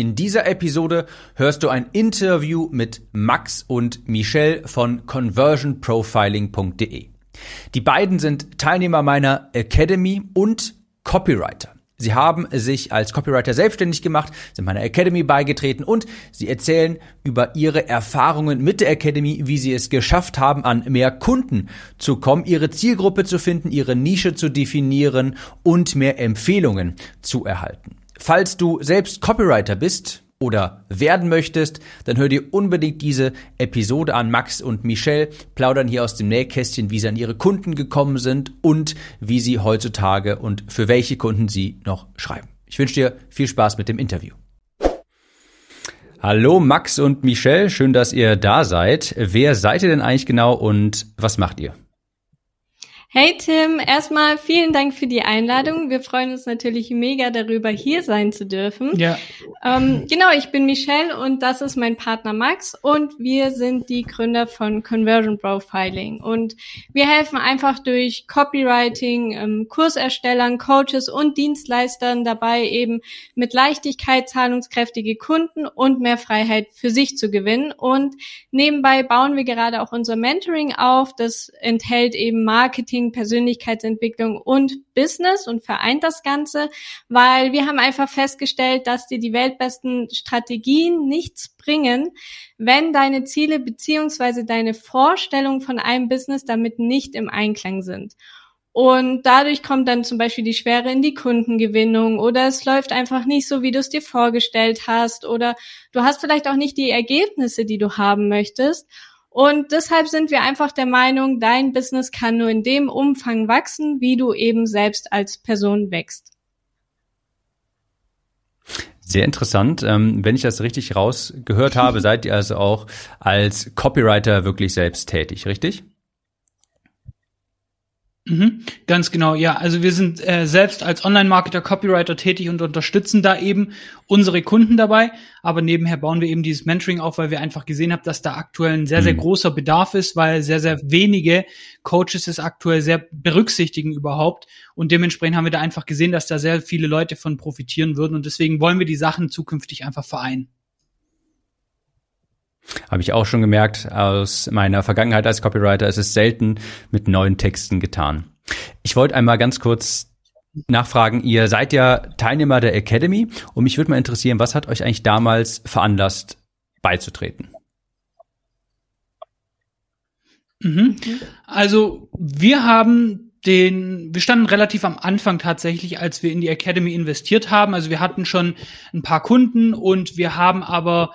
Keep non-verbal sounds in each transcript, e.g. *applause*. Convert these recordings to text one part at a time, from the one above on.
In dieser Episode hörst du ein Interview mit Max und Michelle von conversionprofiling.de. Die beiden sind Teilnehmer meiner Academy und Copywriter. Sie haben sich als Copywriter selbstständig gemacht, sind meiner Academy beigetreten und sie erzählen über ihre Erfahrungen mit der Academy, wie sie es geschafft haben, an mehr Kunden zu kommen, ihre Zielgruppe zu finden, ihre Nische zu definieren und mehr Empfehlungen zu erhalten. Falls du selbst Copywriter bist, oder werden möchtest, dann hör dir unbedingt diese Episode an. Max und Michelle plaudern hier aus dem Nähkästchen, wie sie an ihre Kunden gekommen sind und wie sie heutzutage und für welche Kunden sie noch schreiben. Ich wünsche dir viel Spaß mit dem Interview. Hallo Max und Michelle, schön, dass ihr da seid. Wer seid ihr denn eigentlich genau und was macht ihr? Hey Tim, erstmal vielen Dank für die Einladung. Wir freuen uns natürlich mega darüber, hier sein zu dürfen. Ja. Ähm, genau, ich bin Michelle und das ist mein Partner Max und wir sind die Gründer von Conversion Profiling und wir helfen einfach durch Copywriting, ähm, Kurserstellern, Coaches und Dienstleistern dabei eben mit Leichtigkeit zahlungskräftige Kunden und mehr Freiheit für sich zu gewinnen und nebenbei bauen wir gerade auch unser Mentoring auf. Das enthält eben Marketing Marketing, Persönlichkeitsentwicklung und Business und vereint das Ganze, weil wir haben einfach festgestellt, dass dir die weltbesten Strategien nichts bringen, wenn deine Ziele beziehungsweise deine Vorstellungen von einem Business damit nicht im Einklang sind. Und dadurch kommt dann zum Beispiel die Schwere in die Kundengewinnung oder es läuft einfach nicht so, wie du es dir vorgestellt hast oder du hast vielleicht auch nicht die Ergebnisse, die du haben möchtest. Und deshalb sind wir einfach der Meinung, dein Business kann nur in dem Umfang wachsen, wie du eben selbst als Person wächst. Sehr interessant. Ähm, wenn ich das richtig rausgehört *laughs* habe, seid ihr also auch als Copywriter wirklich selbst tätig, richtig? Mhm, ganz genau, ja. Also wir sind äh, selbst als Online-Marketer, Copywriter tätig und unterstützen da eben unsere Kunden dabei. Aber nebenher bauen wir eben dieses Mentoring auf, weil wir einfach gesehen haben, dass da aktuell ein sehr, sehr mhm. großer Bedarf ist, weil sehr, sehr wenige Coaches es aktuell sehr berücksichtigen überhaupt. Und dementsprechend haben wir da einfach gesehen, dass da sehr viele Leute von profitieren würden. Und deswegen wollen wir die Sachen zukünftig einfach vereinen. Habe ich auch schon gemerkt aus meiner Vergangenheit als Copywriter, es ist selten mit neuen Texten getan. Ich wollte einmal ganz kurz nachfragen, ihr seid ja Teilnehmer der Academy und mich würde mal interessieren, was hat euch eigentlich damals veranlasst, beizutreten? Mhm. Also wir haben den, wir standen relativ am Anfang tatsächlich, als wir in die Academy investiert haben. Also wir hatten schon ein paar Kunden und wir haben aber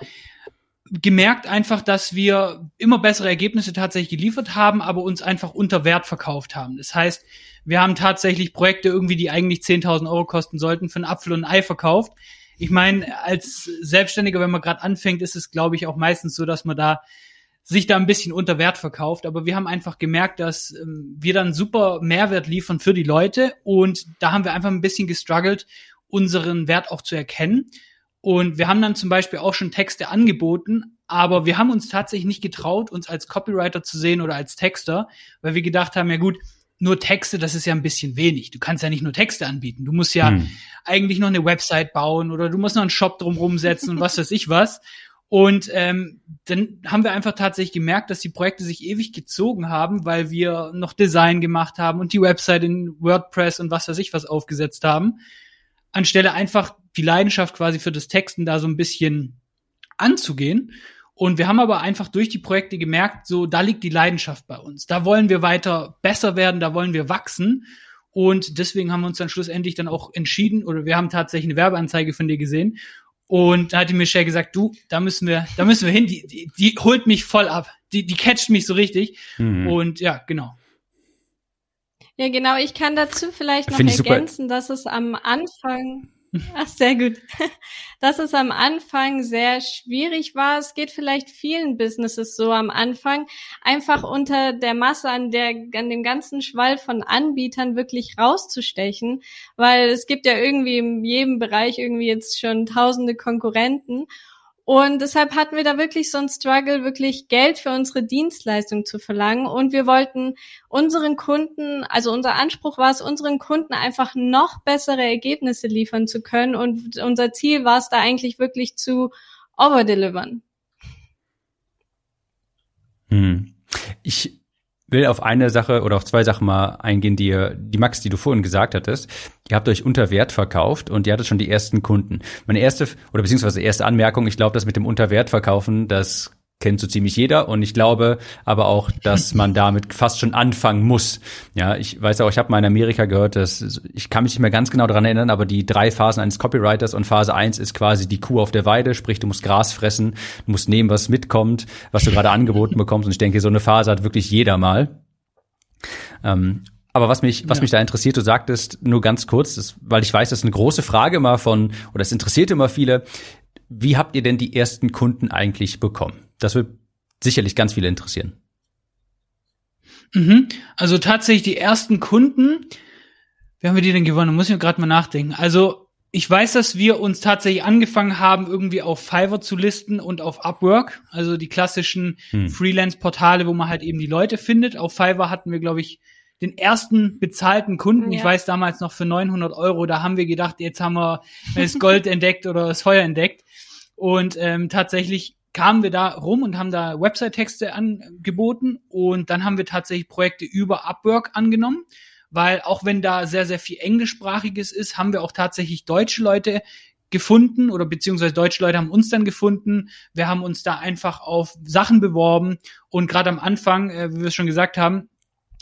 gemerkt einfach, dass wir immer bessere Ergebnisse tatsächlich geliefert haben, aber uns einfach unter Wert verkauft haben. Das heißt, wir haben tatsächlich Projekte irgendwie, die eigentlich 10.000 Euro kosten sollten, für einen Apfel und ein Ei verkauft. Ich meine, als Selbstständiger, wenn man gerade anfängt, ist es, glaube ich, auch meistens so, dass man da sich da ein bisschen unter Wert verkauft. Aber wir haben einfach gemerkt, dass ähm, wir dann super Mehrwert liefern für die Leute und da haben wir einfach ein bisschen gestruggelt, unseren Wert auch zu erkennen. Und wir haben dann zum Beispiel auch schon Texte angeboten, aber wir haben uns tatsächlich nicht getraut, uns als Copywriter zu sehen oder als Texter, weil wir gedacht haben, ja gut, nur Texte, das ist ja ein bisschen wenig. Du kannst ja nicht nur Texte anbieten. Du musst ja hm. eigentlich noch eine Website bauen oder du musst noch einen Shop drumherum setzen und was weiß ich was. Und ähm, dann haben wir einfach tatsächlich gemerkt, dass die Projekte sich ewig gezogen haben, weil wir noch Design gemacht haben und die Website in WordPress und was weiß ich was aufgesetzt haben anstelle einfach die Leidenschaft quasi für das Texten da so ein bisschen anzugehen. Und wir haben aber einfach durch die Projekte gemerkt, so, da liegt die Leidenschaft bei uns. Da wollen wir weiter besser werden, da wollen wir wachsen. Und deswegen haben wir uns dann schlussendlich dann auch entschieden, oder wir haben tatsächlich eine Werbeanzeige von dir gesehen. Und da hat die Michelle gesagt, du, da müssen wir, da müssen wir hin. Die, die, die holt mich voll ab. Die, die catcht mich so richtig. Mhm. Und ja, genau. Ja, genau. Ich kann dazu vielleicht noch ergänzen, super. dass es am Anfang Ach, sehr gut. Dass es am Anfang sehr schwierig war. Es geht vielleicht vielen Businesses so am Anfang, einfach unter der Masse an der, an dem ganzen Schwall von Anbietern wirklich rauszustechen, weil es gibt ja irgendwie in jedem Bereich irgendwie jetzt schon tausende Konkurrenten. Und deshalb hatten wir da wirklich so ein Struggle, wirklich Geld für unsere Dienstleistung zu verlangen. Und wir wollten unseren Kunden, also unser Anspruch war es, unseren Kunden einfach noch bessere Ergebnisse liefern zu können. Und unser Ziel war es da eigentlich wirklich zu overdelivern. Hm. Ich will auf eine Sache oder auf zwei Sachen mal eingehen, die ihr, die Max, die du vorhin gesagt hattest. Ihr habt euch unter Wert verkauft und ihr hattet schon die ersten Kunden. Meine erste oder beziehungsweise erste Anmerkung, ich glaube, das mit dem Unterwert verkaufen, das kennt so ziemlich jeder und ich glaube aber auch, dass man damit fast schon anfangen muss. Ja, ich weiß auch, ich habe mal in Amerika gehört, dass ich kann mich nicht mehr ganz genau daran erinnern, aber die drei Phasen eines Copywriters und Phase eins ist quasi die Kuh auf der Weide, sprich du musst Gras fressen, du musst nehmen, was mitkommt, was du gerade angeboten bekommst und ich denke, so eine Phase hat wirklich jeder mal. Ähm, aber was mich, was ja. mich da interessiert, du sagtest nur ganz kurz, das, weil ich weiß, das ist eine große Frage immer von, oder es interessiert immer viele, wie habt ihr denn die ersten Kunden eigentlich bekommen? Das wird sicherlich ganz viele interessieren. Mhm. Also tatsächlich die ersten Kunden, wie haben wir die denn gewonnen? Muss ich mir gerade mal nachdenken. Also ich weiß, dass wir uns tatsächlich angefangen haben, irgendwie auf Fiverr zu listen und auf Upwork, also die klassischen hm. Freelance-Portale, wo man halt eben die Leute findet. Auf Fiverr hatten wir, glaube ich, den ersten bezahlten Kunden. Ja. Ich weiß damals noch für 900 Euro. Da haben wir gedacht, jetzt haben wir das Gold *laughs* entdeckt oder das Feuer entdeckt. Und ähm, tatsächlich kamen wir da rum und haben da Website-Texte angeboten und dann haben wir tatsächlich Projekte über Upwork angenommen, weil auch wenn da sehr, sehr viel Englischsprachiges ist, haben wir auch tatsächlich deutsche Leute gefunden oder beziehungsweise deutsche Leute haben uns dann gefunden. Wir haben uns da einfach auf Sachen beworben und gerade am Anfang, äh, wie wir es schon gesagt haben,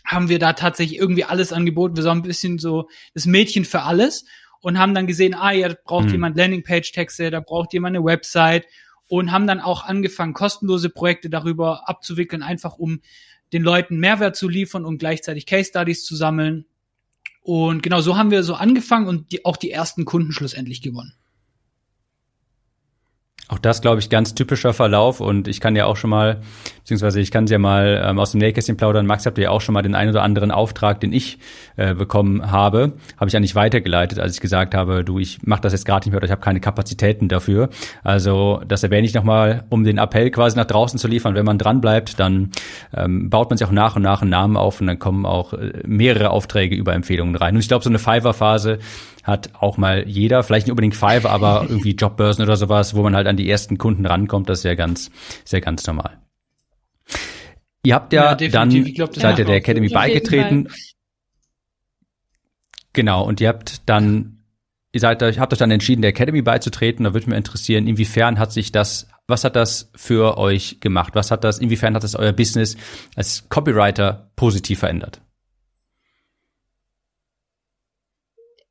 haben wir da tatsächlich irgendwie alles angeboten. Wir sind ein bisschen so das Mädchen für alles und haben dann gesehen, ah ja, da braucht mhm. jemand Landingpage-Texte, da braucht jemand eine Website und haben dann auch angefangen, kostenlose Projekte darüber abzuwickeln, einfach um den Leuten Mehrwert zu liefern und gleichzeitig Case Studies zu sammeln. Und genau so haben wir so angefangen und die, auch die ersten Kunden schlussendlich gewonnen. Auch das, glaube ich, ganz typischer Verlauf und ich kann ja auch schon mal, beziehungsweise ich kann ja mal ähm, aus dem Nähkästchen plaudern. Max, habt ihr ja auch schon mal den einen oder anderen Auftrag, den ich äh, bekommen habe, habe ich eigentlich weitergeleitet, als ich gesagt habe, du, ich mache das jetzt gerade nicht mehr oder ich habe keine Kapazitäten dafür. Also das erwähne ich nochmal, um den Appell quasi nach draußen zu liefern. Wenn man dran bleibt, dann ähm, baut man sich auch nach und nach einen Namen auf und dann kommen auch äh, mehrere Aufträge über Empfehlungen rein. Und ich glaube, so eine Fiverr-Phase hat auch mal jeder, vielleicht nicht unbedingt Fiverr, aber *laughs* irgendwie Jobbörsen oder sowas, wo man halt an die ersten Kunden rankommt, das ist ja ganz, sehr ganz normal. Ihr habt ja, ja dann, glaub, seid ihr der Academy beigetreten. Genau, und ihr habt dann, ihr seid euch, habt euch dann entschieden, der Academy beizutreten. Da würde mich interessieren, inwiefern hat sich das, was hat das für euch gemacht? Was hat das, inwiefern hat das euer Business als Copywriter positiv verändert?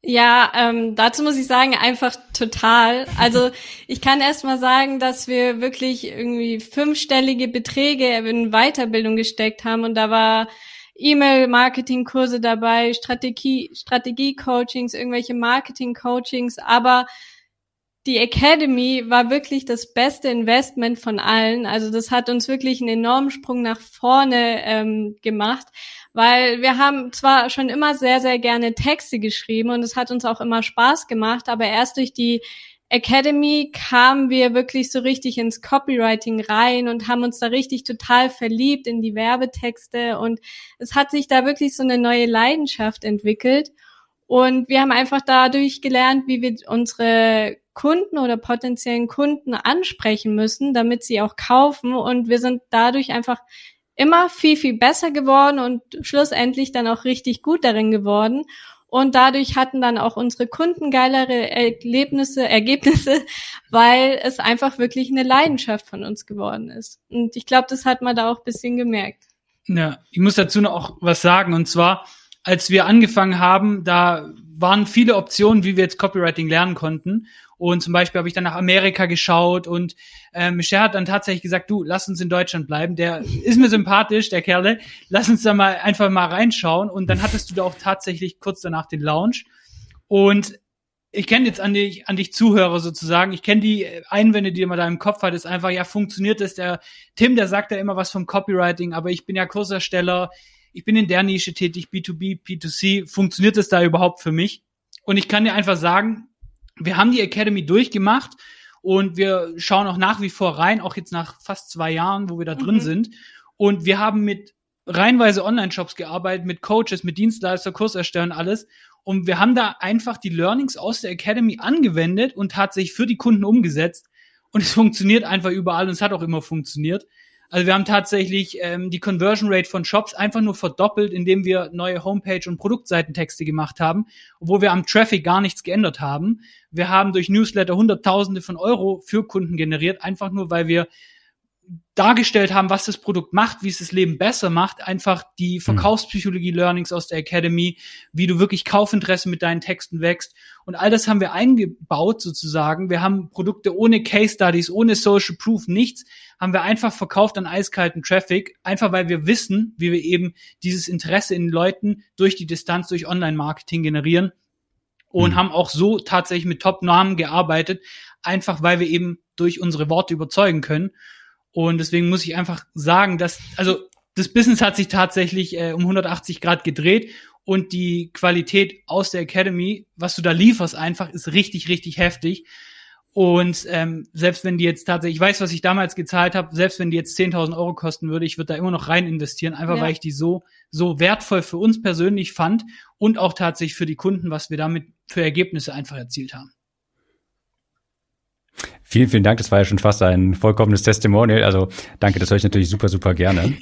Ja, ähm, dazu muss ich sagen, einfach total. Also *laughs* ich kann erst mal sagen, dass wir wirklich irgendwie fünfstellige Beträge in Weiterbildung gesteckt haben und da war E-Mail-Marketing-Kurse dabei, Strategie, Strategie-Coachings, irgendwelche Marketing-Coachings, aber die Academy war wirklich das beste Investment von allen. Also das hat uns wirklich einen enormen Sprung nach vorne ähm, gemacht weil wir haben zwar schon immer sehr, sehr gerne Texte geschrieben und es hat uns auch immer Spaß gemacht, aber erst durch die Academy kamen wir wirklich so richtig ins Copywriting rein und haben uns da richtig total verliebt in die Werbetexte. Und es hat sich da wirklich so eine neue Leidenschaft entwickelt. Und wir haben einfach dadurch gelernt, wie wir unsere Kunden oder potenziellen Kunden ansprechen müssen, damit sie auch kaufen. Und wir sind dadurch einfach immer viel, viel besser geworden und schlussendlich dann auch richtig gut darin geworden. Und dadurch hatten dann auch unsere Kunden geilere Erlebnisse, *laughs* Ergebnisse, weil es einfach wirklich eine Leidenschaft von uns geworden ist. Und ich glaube, das hat man da auch ein bisschen gemerkt. Ja, ich muss dazu noch was sagen. Und zwar, als wir angefangen haben, da waren viele Optionen, wie wir jetzt Copywriting lernen konnten. Und zum Beispiel habe ich dann nach Amerika geschaut und äh, Michel hat dann tatsächlich gesagt, du, lass uns in Deutschland bleiben. Der ist mir sympathisch, der Kerle. Lass uns da mal einfach mal reinschauen. Und dann hattest du da auch tatsächlich kurz danach den Launch. Und ich kenne jetzt an dich, an dich Zuhörer sozusagen, ich kenne die Einwände, die man da im Kopf hat, ist einfach, ja, funktioniert das? Der Tim, der sagt ja immer was vom Copywriting, aber ich bin ja Kursersteller, ich bin in der Nische tätig, B2B, B2C, funktioniert das da überhaupt für mich? Und ich kann dir einfach sagen, wir haben die Academy durchgemacht Und wir schauen auch nach wie vor rein, auch jetzt nach fast zwei Jahren, wo wir da drin mhm. sind. Und wir haben mit reinweise Online-Shops gearbeitet, mit Coaches, mit Dienstleister, Kurserstellern, alles. Und wir haben da einfach die Learnings aus der Academy angewendet und tatsächlich für die Kunden umgesetzt. Und es funktioniert einfach überall und es hat auch immer funktioniert. Also wir haben tatsächlich ähm, die Conversion Rate von Shops einfach nur verdoppelt, indem wir neue Homepage- und Produktseitentexte gemacht haben, obwohl wir am Traffic gar nichts geändert haben. Wir haben durch Newsletter Hunderttausende von Euro für Kunden generiert, einfach nur weil wir dargestellt haben, was das Produkt macht, wie es das Leben besser macht, einfach die hm. Verkaufspsychologie-Learnings aus der Academy, wie du wirklich Kaufinteresse mit deinen Texten wächst. Und all das haben wir eingebaut sozusagen. Wir haben Produkte ohne Case Studies, ohne Social Proof, nichts, haben wir einfach verkauft an eiskalten Traffic, einfach weil wir wissen, wie wir eben dieses Interesse in Leuten durch die Distanz, durch Online-Marketing generieren und mhm. haben auch so tatsächlich mit Top-Namen gearbeitet, einfach weil wir eben durch unsere Worte überzeugen können. Und deswegen muss ich einfach sagen, dass, also das Business hat sich tatsächlich äh, um 180 Grad gedreht und die Qualität aus der Academy, was du da lieferst, einfach ist richtig, richtig heftig. Und ähm, selbst wenn die jetzt tatsächlich, ich weiß, was ich damals gezahlt habe, selbst wenn die jetzt 10.000 Euro kosten würde, ich würde da immer noch rein investieren, einfach ja. weil ich die so so wertvoll für uns persönlich fand und auch tatsächlich für die Kunden, was wir damit für Ergebnisse einfach erzielt haben. Vielen, vielen Dank. Das war ja schon fast ein vollkommenes Testimonial. Also danke, das höre ich natürlich super, super gerne.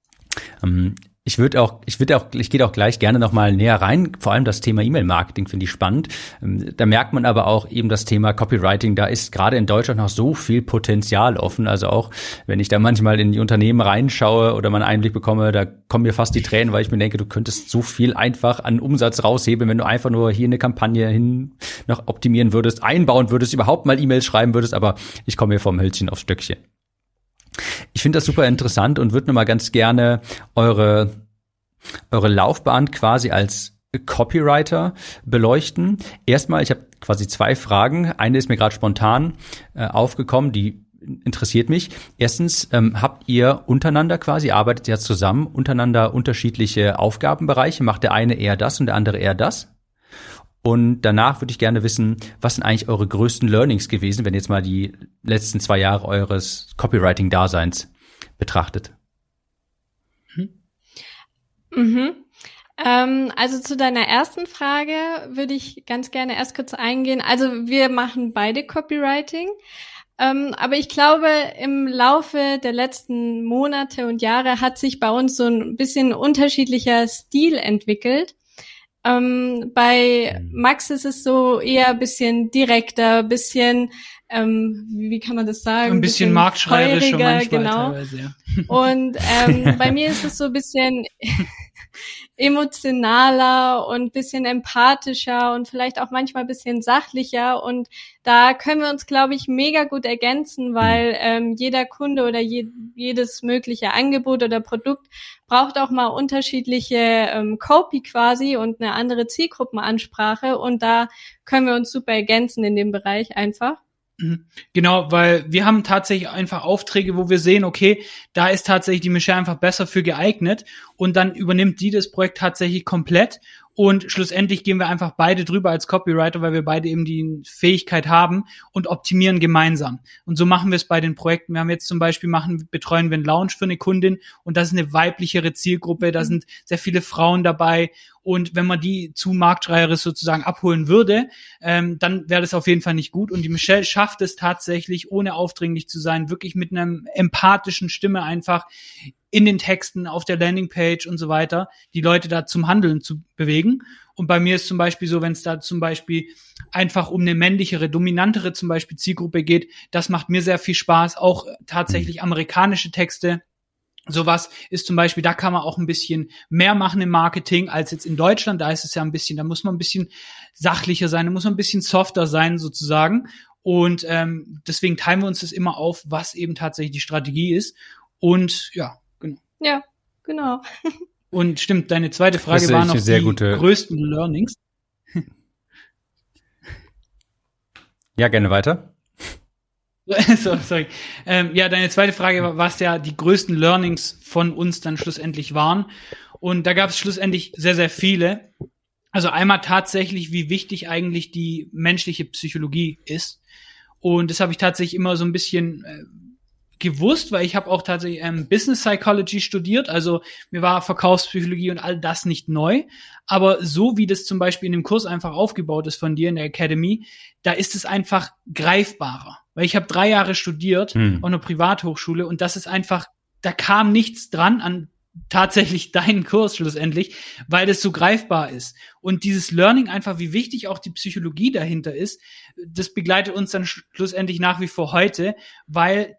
*laughs* ähm, ich würde auch, ich würde auch, ich gehe auch gleich gerne nochmal näher rein. Vor allem das Thema E-Mail-Marketing finde ich spannend. Ähm, da merkt man aber auch eben das Thema Copywriting. Da ist gerade in Deutschland noch so viel Potenzial offen. Also auch, wenn ich da manchmal in die Unternehmen reinschaue oder mal einen Einblick bekomme, da kommen mir fast die Tränen, weil ich mir denke, du könntest so viel einfach an Umsatz raushebeln, wenn du einfach nur hier eine Kampagne hin noch optimieren würdest, einbauen würdest, überhaupt mal E-Mails schreiben würdest. Aber ich komme hier vom Hölzchen aufs Stöckchen. Ich finde das super interessant und würde mal ganz gerne eure, eure Laufbahn quasi als Copywriter beleuchten. Erstmal, ich habe quasi zwei Fragen. Eine ist mir gerade spontan äh, aufgekommen, die interessiert mich. Erstens, ähm, habt ihr untereinander quasi, arbeitet ihr zusammen, untereinander unterschiedliche Aufgabenbereiche? Macht der eine eher das und der andere eher das? Und danach würde ich gerne wissen, was sind eigentlich eure größten Learnings gewesen, wenn ihr jetzt mal die letzten zwei Jahre eures Copywriting-Daseins betrachtet? Mhm. Mhm. Ähm, also zu deiner ersten Frage würde ich ganz gerne erst kurz eingehen. Also wir machen beide Copywriting. Ähm, aber ich glaube, im Laufe der letzten Monate und Jahre hat sich bei uns so ein bisschen unterschiedlicher Stil entwickelt. Ähm, bei mhm. Max ist es so eher bisschen direkter, bisschen ähm, wie kann man das sagen? Ein bisschen, bisschen marktschreierischer manchmal genau. teilweise, ja. Und ähm, *laughs* bei mir ist es so ein bisschen emotionaler und bisschen empathischer und vielleicht auch manchmal bisschen sachlicher. Und da können wir uns, glaube ich, mega gut ergänzen, weil ähm, jeder Kunde oder je, jedes mögliche Angebot oder Produkt braucht auch mal unterschiedliche ähm, Copy quasi und eine andere Zielgruppenansprache. Und da können wir uns super ergänzen in dem Bereich einfach. Mhm. Genau, weil wir haben tatsächlich einfach Aufträge, wo wir sehen, okay, da ist tatsächlich die Michelle einfach besser für geeignet und dann übernimmt die das Projekt tatsächlich komplett und schlussendlich gehen wir einfach beide drüber als Copywriter, weil wir beide eben die Fähigkeit haben und optimieren gemeinsam. Und so machen wir es bei den Projekten. Wir haben jetzt zum Beispiel machen, betreuen wir einen Lounge für eine Kundin und das ist eine weiblichere Zielgruppe. Da sind sehr viele Frauen dabei. Und wenn man die zu marktschreierisch sozusagen abholen würde, ähm, dann wäre das auf jeden Fall nicht gut. Und die Michelle schafft es tatsächlich, ohne aufdringlich zu sein, wirklich mit einer empathischen Stimme einfach in den Texten, auf der Landingpage und so weiter, die Leute da zum Handeln zu bewegen. Und bei mir ist zum Beispiel so, wenn es da zum Beispiel einfach um eine männlichere, dominantere zum Beispiel Zielgruppe geht, das macht mir sehr viel Spaß. Auch tatsächlich amerikanische Texte. Sowas ist zum Beispiel, da kann man auch ein bisschen mehr machen im Marketing als jetzt in Deutschland. Da ist es ja ein bisschen, da muss man ein bisschen sachlicher sein, da muss man ein bisschen softer sein sozusagen. Und ähm, deswegen teilen wir uns das immer auf, was eben tatsächlich die Strategie ist. Und ja, ja, genau. Und stimmt, deine zweite Frage war noch die gute... größten Learnings. *laughs* Ja, gerne weiter. *laughs* so, sorry. Ähm, ja, deine zweite Frage war, was ja die größten Learnings von uns dann schlussendlich waren. Und da gab es schlussendlich sehr, sehr viele. Also einmal tatsächlich, wie wichtig eigentlich die menschliche Psychologie ist. Und das habe ich tatsächlich immer so ein bisschen äh, gewusst, weil ich habe auch tatsächlich ähm, Business Psychology studiert, also mir war Verkaufspsychologie und all das nicht neu, aber so wie das zum Beispiel in dem Kurs einfach aufgebaut ist von dir in der Academy, da ist es einfach greifbarer, weil ich habe drei Jahre studiert hm. auf einer Privathochschule und das ist einfach, da kam nichts dran an tatsächlich *laughs* deinen Kurs schlussendlich, weil das so greifbar ist. Und dieses Learning einfach, wie wichtig auch die Psychologie dahinter ist, das begleitet uns dann schlussendlich nach wie vor heute, weil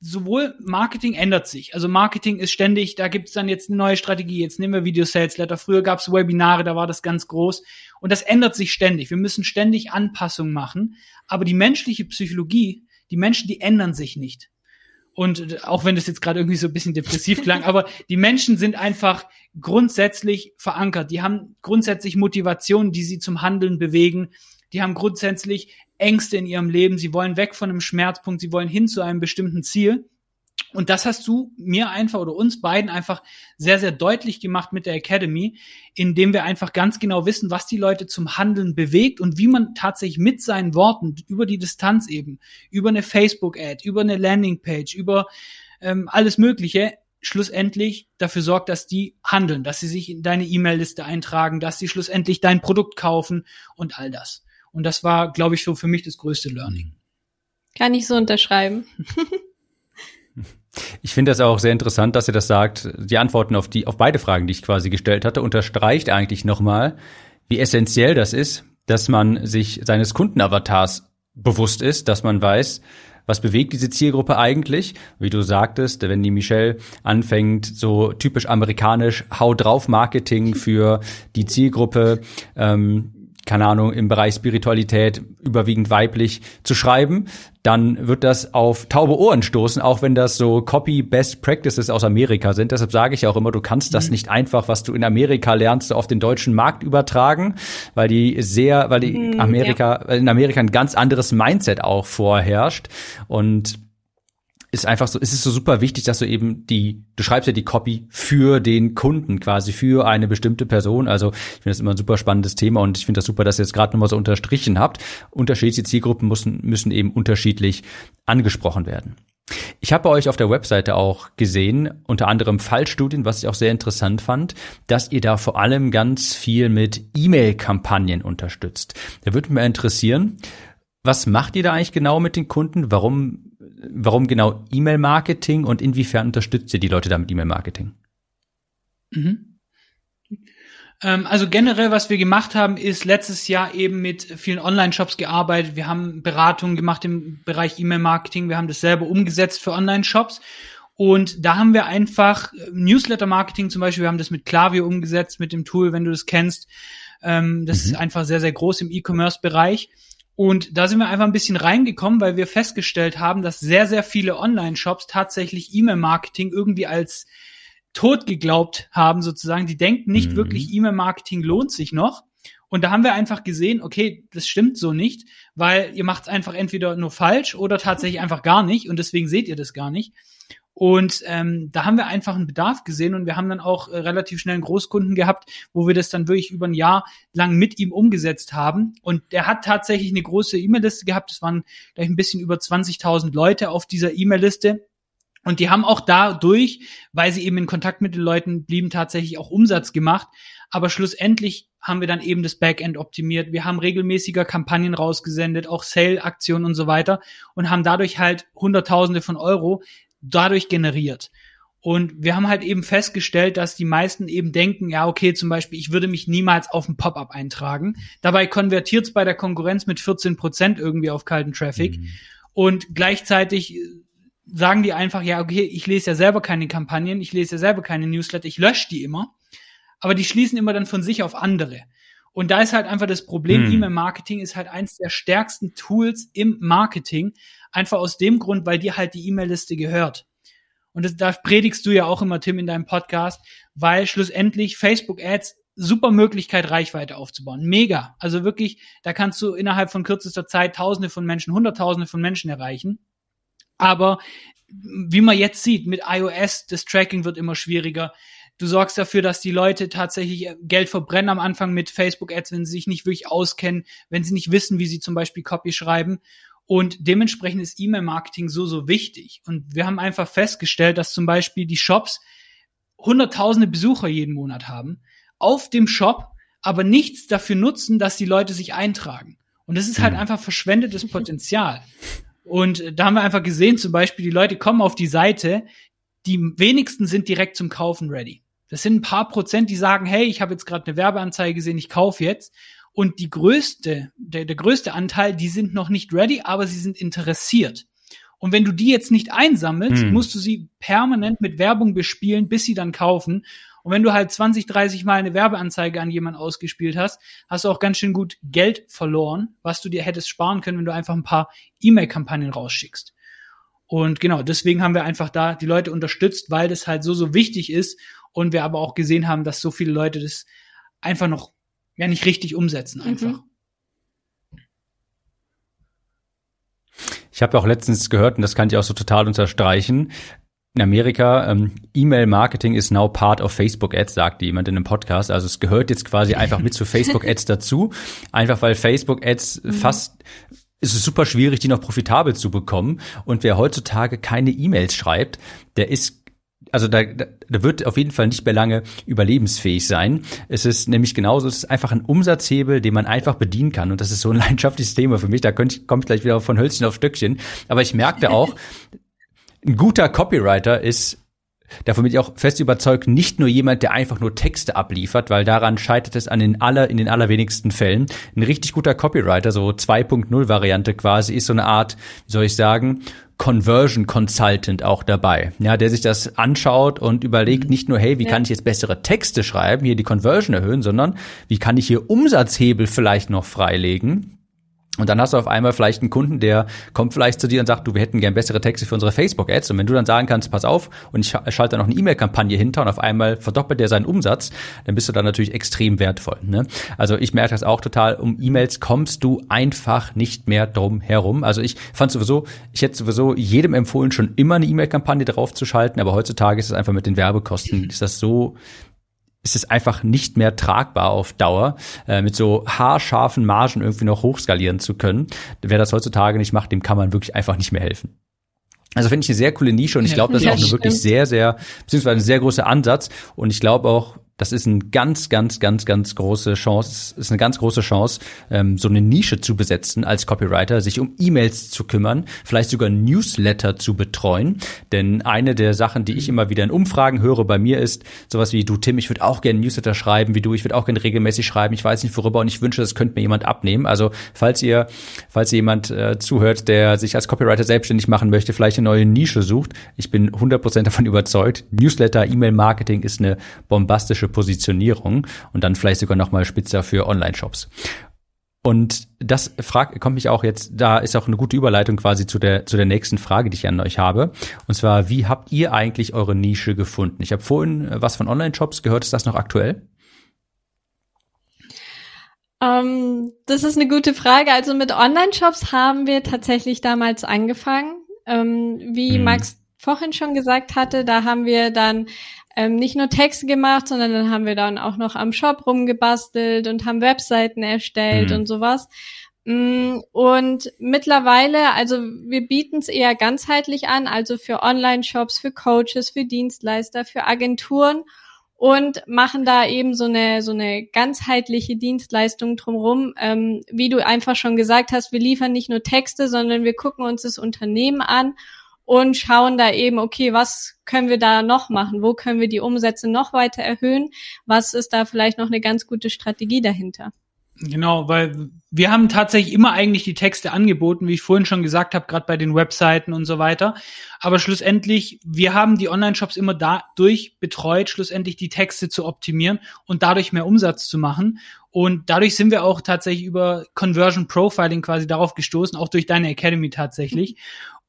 sowohl Marketing ändert sich. Also Marketing ist ständig, da gibt es dann jetzt eine neue Strategie. Jetzt nehmen wir Video Sales Letter. Früher gab es Webinare, da war das ganz groß. Und das ändert sich ständig. Wir müssen ständig Anpassungen machen. Aber die menschliche Psychologie, die Menschen, die ändern sich nicht. Und auch wenn das jetzt gerade irgendwie so ein bisschen depressiv klang, aber die Menschen sind einfach grundsätzlich verankert. Die haben grundsätzlich Motivationen, die sie zum Handeln bewegen. Die haben grundsätzlich Ängste in ihrem Leben, sie wollen weg von einem Schmerzpunkt, sie wollen hin zu einem bestimmten Ziel. Und das hast du mir einfach oder uns beiden einfach sehr, sehr deutlich gemacht mit der Academy, indem wir einfach ganz genau wissen, was die Leute zum Handeln bewegt und wie man tatsächlich mit seinen Worten über die Distanz eben, über eine Facebook-Ad, über eine Landingpage, über ähm, alles Mögliche schlussendlich dafür sorgt, dass die handeln, dass sie sich in deine E-Mail-Liste eintragen, dass sie schlussendlich dein Produkt kaufen und all das. Und das war, glaube ich, so für mich das größte Learning. Kann ich so unterschreiben. *laughs* Ich finde das auch sehr interessant, dass ihr das sagt. Die Antworten auf die, auf beide Fragen, die ich quasi gestellt hatte, unterstreicht eigentlich nochmal, wie essentiell das ist, dass man sich seines Kundenavatars bewusst ist, dass man weiß, was bewegt diese Zielgruppe eigentlich? Wie du sagtest, wenn die Michelle anfängt, so typisch amerikanisch Hau drauf Marketing für die Zielgruppe ähm, keine Ahnung, im Bereich Spiritualität überwiegend weiblich zu schreiben, dann wird das auf taube Ohren stoßen, auch wenn das so Copy Best Practices aus Amerika sind. Deshalb sage ich auch immer, du kannst das mhm. nicht einfach, was du in Amerika lernst, auf den deutschen Markt übertragen, weil die sehr, weil die mhm, Amerika, ja. in Amerika ein ganz anderes Mindset auch vorherrscht und ist einfach so, ist es so super wichtig, dass du eben die, du schreibst ja die Copy für den Kunden quasi, für eine bestimmte Person. Also ich finde das immer ein super spannendes Thema und ich finde das super, dass ihr jetzt gerade nochmal so unterstrichen habt. Unterschiedliche Zielgruppen müssen, müssen eben unterschiedlich angesprochen werden. Ich habe bei euch auf der Webseite auch gesehen, unter anderem Fallstudien, was ich auch sehr interessant fand, dass ihr da vor allem ganz viel mit E-Mail-Kampagnen unterstützt. Da würde mich interessieren, was macht ihr da eigentlich genau mit den Kunden? Warum warum genau E-Mail-Marketing und inwiefern unterstützt ihr die Leute da mit E-Mail-Marketing? Mhm. Ähm, also generell, was wir gemacht haben, ist letztes Jahr eben mit vielen Online-Shops gearbeitet. Wir haben Beratungen gemacht im Bereich E-Mail-Marketing. Wir haben das selber umgesetzt für Online-Shops. Und da haben wir einfach äh, Newsletter-Marketing zum Beispiel, wir haben das mit Klaviyo umgesetzt, mit dem Tool, wenn du das kennst. Ähm, das mhm. ist einfach sehr, sehr groß im E-Commerce-Bereich. Und da sind wir einfach ein bisschen reingekommen, weil wir festgestellt haben, dass sehr, sehr viele Online-Shops tatsächlich E-Mail-Marketing irgendwie als tot geglaubt haben, sozusagen. Die denken nicht mhm. wirklich, E-Mail-Marketing lohnt sich noch. Und da haben wir einfach gesehen, okay, das stimmt so nicht, weil ihr macht es einfach entweder nur falsch oder tatsächlich einfach gar nicht und deswegen seht ihr das gar nicht. Und ähm, da haben wir einfach einen Bedarf gesehen und wir haben dann auch äh, relativ schnell einen Großkunden gehabt, wo wir das dann wirklich über ein Jahr lang mit ihm umgesetzt haben. Und der hat tatsächlich eine große E-Mail-Liste gehabt. Es waren gleich ein bisschen über 20.000 Leute auf dieser E-Mail-Liste. Und die haben auch dadurch, weil sie eben in Kontakt mit den Leuten blieben, tatsächlich auch Umsatz gemacht. Aber schlussendlich haben wir dann eben das Backend optimiert. Wir haben regelmäßiger Kampagnen rausgesendet, auch Sale-Aktionen und so weiter und haben dadurch halt Hunderttausende von Euro dadurch generiert. Und wir haben halt eben festgestellt, dass die meisten eben denken, ja, okay, zum Beispiel, ich würde mich niemals auf ein Pop-up eintragen. Dabei konvertiert es bei der Konkurrenz mit 14 Prozent irgendwie auf kalten Traffic. Mhm. Und gleichzeitig äh, sagen die einfach, ja, okay, ich lese ja selber keine Kampagnen, ich lese ja selber keine Newsletter, ich lösche die immer. Aber die schließen immer dann von sich auf andere. Und da ist halt einfach das Problem, hm. E-Mail-Marketing ist halt eins der stärksten Tools im Marketing, einfach aus dem Grund, weil dir halt die E-Mail-Liste gehört. Und das, da predigst du ja auch immer, Tim, in deinem Podcast, weil schlussendlich Facebook-Ads super Möglichkeit, Reichweite aufzubauen. Mega. Also wirklich, da kannst du innerhalb von kürzester Zeit Tausende von Menschen, Hunderttausende von Menschen erreichen. Aber wie man jetzt sieht, mit iOS, das Tracking wird immer schwieriger. Du sorgst dafür, dass die Leute tatsächlich Geld verbrennen am Anfang mit Facebook-Ads, wenn sie sich nicht wirklich auskennen, wenn sie nicht wissen, wie sie zum Beispiel Copy schreiben. Und dementsprechend ist E-Mail-Marketing so, so wichtig. Und wir haben einfach festgestellt, dass zum Beispiel die Shops hunderttausende Besucher jeden Monat haben, auf dem Shop aber nichts dafür nutzen, dass die Leute sich eintragen. Und das ist halt mhm. einfach verschwendetes Potenzial. Und da haben wir einfach gesehen, zum Beispiel, die Leute kommen auf die Seite, die wenigsten sind direkt zum Kaufen ready. Das sind ein paar Prozent, die sagen, hey, ich habe jetzt gerade eine Werbeanzeige gesehen, ich kaufe jetzt. Und die größte, der, der größte Anteil, die sind noch nicht ready, aber sie sind interessiert. Und wenn du die jetzt nicht einsammelst, hm. musst du sie permanent mit Werbung bespielen, bis sie dann kaufen. Und wenn du halt 20, 30 Mal eine Werbeanzeige an jemanden ausgespielt hast, hast du auch ganz schön gut Geld verloren, was du dir hättest sparen können, wenn du einfach ein paar E-Mail-Kampagnen rausschickst. Und genau, deswegen haben wir einfach da die Leute unterstützt, weil das halt so, so wichtig ist und wir aber auch gesehen haben, dass so viele Leute das einfach noch ja nicht richtig umsetzen einfach. Mhm. Ich habe auch letztens gehört, und das kann ich auch so total unterstreichen, in Amerika, ähm, E-Mail-Marketing ist now part of Facebook-Ads, sagte jemand in einem Podcast. Also es gehört jetzt quasi einfach mit zu Facebook-Ads *laughs* dazu. Einfach weil Facebook-Ads mhm. fast ist es super schwierig, die noch profitabel zu bekommen. Und wer heutzutage keine E-Mails schreibt, der ist also da, da wird auf jeden Fall nicht mehr lange überlebensfähig sein. Es ist nämlich genauso, es ist einfach ein Umsatzhebel, den man einfach bedienen kann. Und das ist so ein *laughs* leidenschaftliches Thema für mich. Da könnte ich, komme ich gleich wieder von Hölzchen auf Stöckchen. Aber ich merkte auch, ein guter Copywriter ist Davon bin ich auch fest überzeugt, nicht nur jemand, der einfach nur Texte abliefert, weil daran scheitert es an den aller, in den allerwenigsten Fällen. Ein richtig guter Copywriter, so 2.0 Variante quasi, ist so eine Art, wie soll ich sagen, Conversion Consultant auch dabei, ja, der sich das anschaut und überlegt mhm. nicht nur, hey, wie ja. kann ich jetzt bessere Texte schreiben, hier die Conversion erhöhen, sondern wie kann ich hier Umsatzhebel vielleicht noch freilegen, und dann hast du auf einmal vielleicht einen Kunden, der kommt vielleicht zu dir und sagt, du, wir hätten gern bessere Texte für unsere Facebook-Ads. Und wenn du dann sagen kannst, pass auf, und ich schalte noch eine E-Mail-Kampagne hinter und auf einmal verdoppelt der seinen Umsatz, dann bist du dann natürlich extrem wertvoll. Ne? Also ich merke das auch total, um E-Mails kommst du einfach nicht mehr drum herum. Also ich fand sowieso, ich hätte sowieso jedem empfohlen, schon immer eine E-Mail-Kampagne draufzuschalten, aber heutzutage ist es einfach mit den Werbekosten, ist das so ist es einfach nicht mehr tragbar auf Dauer, äh, mit so haarscharfen Margen irgendwie noch hochskalieren zu können. Wer das heutzutage nicht macht, dem kann man wirklich einfach nicht mehr helfen. Also finde ich eine sehr coole Nische und ich glaube, das ist auch eine wirklich sehr, sehr, beziehungsweise ein sehr großer Ansatz. Und ich glaube auch, das ist eine ganz, ganz, ganz, ganz große Chance, ist eine ganz große Chance, ähm, so eine Nische zu besetzen als Copywriter, sich um E-Mails zu kümmern, vielleicht sogar Newsletter zu betreuen. Denn eine der Sachen, die ich immer wieder in Umfragen höre bei mir ist, sowas wie, du Tim, ich würde auch gerne Newsletter schreiben wie du, ich würde auch gerne regelmäßig schreiben, ich weiß nicht worüber und ich wünsche, das könnte mir jemand abnehmen. Also falls ihr, falls ihr jemand äh, zuhört, der sich als Copywriter selbstständig machen möchte, vielleicht eine neue Nische sucht, ich bin 100% davon überzeugt, Newsletter, E-Mail-Marketing ist eine bombastische Positionierung und dann vielleicht sogar noch mal spitzer für Online-Shops. Und das fragt, kommt mich auch jetzt, da ist auch eine gute Überleitung quasi zu der, zu der nächsten Frage, die ich an euch habe. Und zwar, wie habt ihr eigentlich eure Nische gefunden? Ich habe vorhin was von Online-Shops gehört, ist das noch aktuell? Um, ähm, das ist eine gute Frage. Also mit Online-Shops haben wir tatsächlich damals angefangen. Um, ähm, wie hm. Max vorhin schon gesagt hatte, da haben wir dann ähm, nicht nur Texte gemacht, sondern dann haben wir dann auch noch am Shop rumgebastelt und haben Webseiten erstellt mhm. und sowas. Mm, und mittlerweile, also wir bieten es eher ganzheitlich an, also für Online-Shops, für Coaches, für Dienstleister, für Agenturen und machen da eben so eine so eine ganzheitliche Dienstleistung drumherum. Ähm, wie du einfach schon gesagt hast, wir liefern nicht nur Texte, sondern wir gucken uns das Unternehmen an und schauen da eben, okay, was können wir da noch machen? Wo können wir die Umsätze noch weiter erhöhen? Was ist da vielleicht noch eine ganz gute Strategie dahinter? Genau, weil wir haben tatsächlich immer eigentlich die Texte angeboten, wie ich vorhin schon gesagt habe, gerade bei den Webseiten und so weiter. Aber schlussendlich, wir haben die Online-Shops immer dadurch betreut, schlussendlich die Texte zu optimieren und dadurch mehr Umsatz zu machen. Und dadurch sind wir auch tatsächlich über Conversion Profiling quasi darauf gestoßen, auch durch deine Academy tatsächlich.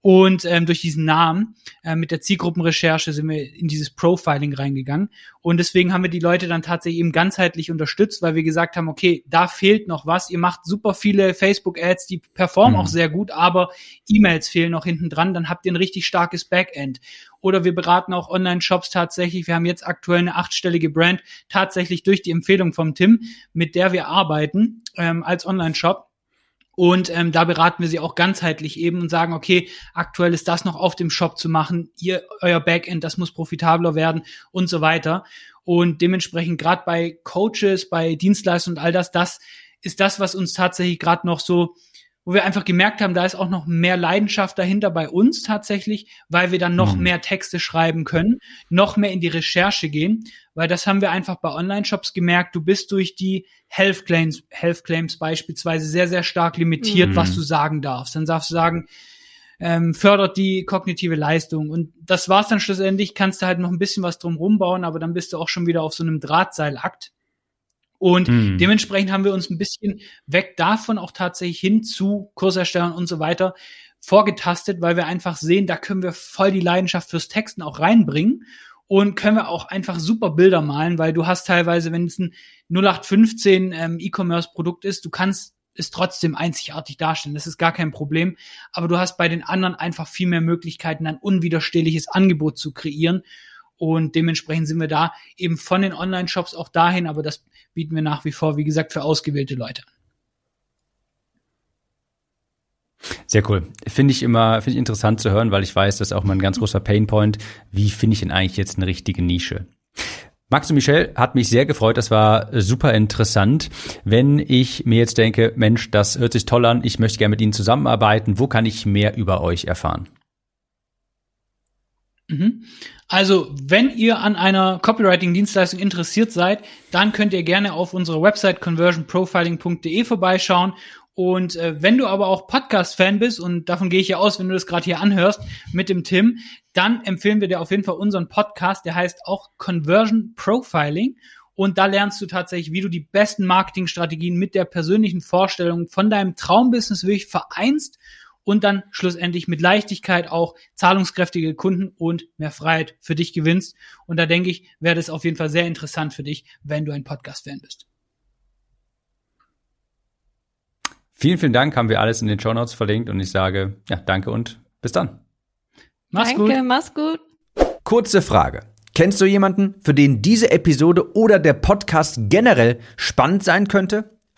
Und ähm, durch diesen Namen äh, mit der Zielgruppenrecherche sind wir in dieses Profiling reingegangen. Und deswegen haben wir die Leute dann tatsächlich eben ganzheitlich unterstützt, weil wir gesagt haben, okay, da fehlt noch was. Ihr macht super viele Facebook-Ads, die performen mhm. auch sehr gut, aber E-Mails fehlen noch hinten dran. Dann habt ihr ein richtig starkes Backend. Oder wir beraten auch Online-Shops tatsächlich. Wir haben jetzt aktuell eine achtstellige Brand, tatsächlich durch die Empfehlung vom Tim, mit der wir arbeiten ähm, als Online-Shop Und ähm, da beraten wir sie auch ganzheitlich eben und sagen, okay, aktuell ist das noch auf dem Shop zu machen, ihr, euer Backend, das muss profitabler werden und so weiter. Und dementsprechend gerade bei Coaches, bei Dienstleistungen und all das, das ist das, was uns tatsächlich gerade noch so wo wir einfach gemerkt haben, da ist auch noch mehr Leidenschaft dahinter bei uns tatsächlich, weil wir dann noch mhm. mehr Texte schreiben können, noch mehr in die Recherche gehen, weil das haben wir einfach bei Online-Shops gemerkt, du bist durch die Health Claims, Health Claims beispielsweise sehr, sehr stark limitiert, mhm. was du sagen darfst. Dann darfst du sagen, ähm, fördert die kognitive Leistung. Und das war's dann schlussendlich, kannst du halt noch ein bisschen was drum rumbauen, aber dann bist du auch schon wieder auf so einem Drahtseilakt. Und mhm. dementsprechend haben wir uns ein bisschen weg davon auch tatsächlich hin zu Kurserstellern und so weiter vorgetastet, weil wir einfach sehen, da können wir voll die Leidenschaft fürs Texten auch reinbringen und können wir auch einfach super Bilder malen, weil du hast teilweise, wenn es ein 0815 ähm, E-Commerce-Produkt ist, du kannst es trotzdem einzigartig darstellen. Das ist gar kein Problem. Aber du hast bei den anderen einfach viel mehr Möglichkeiten, ein unwiderstehliches Angebot zu kreieren. Und dementsprechend sind wir da eben von den Online-Shops auch dahin, aber das bieten wir nach wie vor, wie gesagt, für ausgewählte Leute. Sehr cool. Finde ich immer, finde ich interessant zu hören, weil ich weiß, das ist auch mal ein ganz großer Painpoint. Wie finde ich denn eigentlich jetzt eine richtige Nische? Max und Michel hat mich sehr gefreut. Das war super interessant. Wenn ich mir jetzt denke, Mensch, das hört sich toll an. Ich möchte gerne mit Ihnen zusammenarbeiten. Wo kann ich mehr über euch erfahren? Mhm. Also, wenn ihr an einer Copywriting-Dienstleistung interessiert seid, dann könnt ihr gerne auf unserer Website conversionprofiling.de vorbeischauen. Und äh, wenn du aber auch Podcast-Fan bist, und davon gehe ich ja aus, wenn du das gerade hier anhörst mit dem Tim, dann empfehlen wir dir auf jeden Fall unseren Podcast, der heißt auch Conversion Profiling. Und da lernst du tatsächlich, wie du die besten Marketingstrategien mit der persönlichen Vorstellung von deinem Traumbusiness wirklich vereinst und dann schlussendlich mit Leichtigkeit auch zahlungskräftige Kunden und mehr Freiheit für dich gewinnst. Und da denke ich, wäre das auf jeden Fall sehr interessant für dich, wenn du ein Podcast-Fan bist. Vielen, vielen Dank, haben wir alles in den Show Notes verlinkt und ich sage, ja, danke und bis dann. Mach's danke, gut. mach's gut. Kurze Frage. Kennst du jemanden, für den diese Episode oder der Podcast generell spannend sein könnte?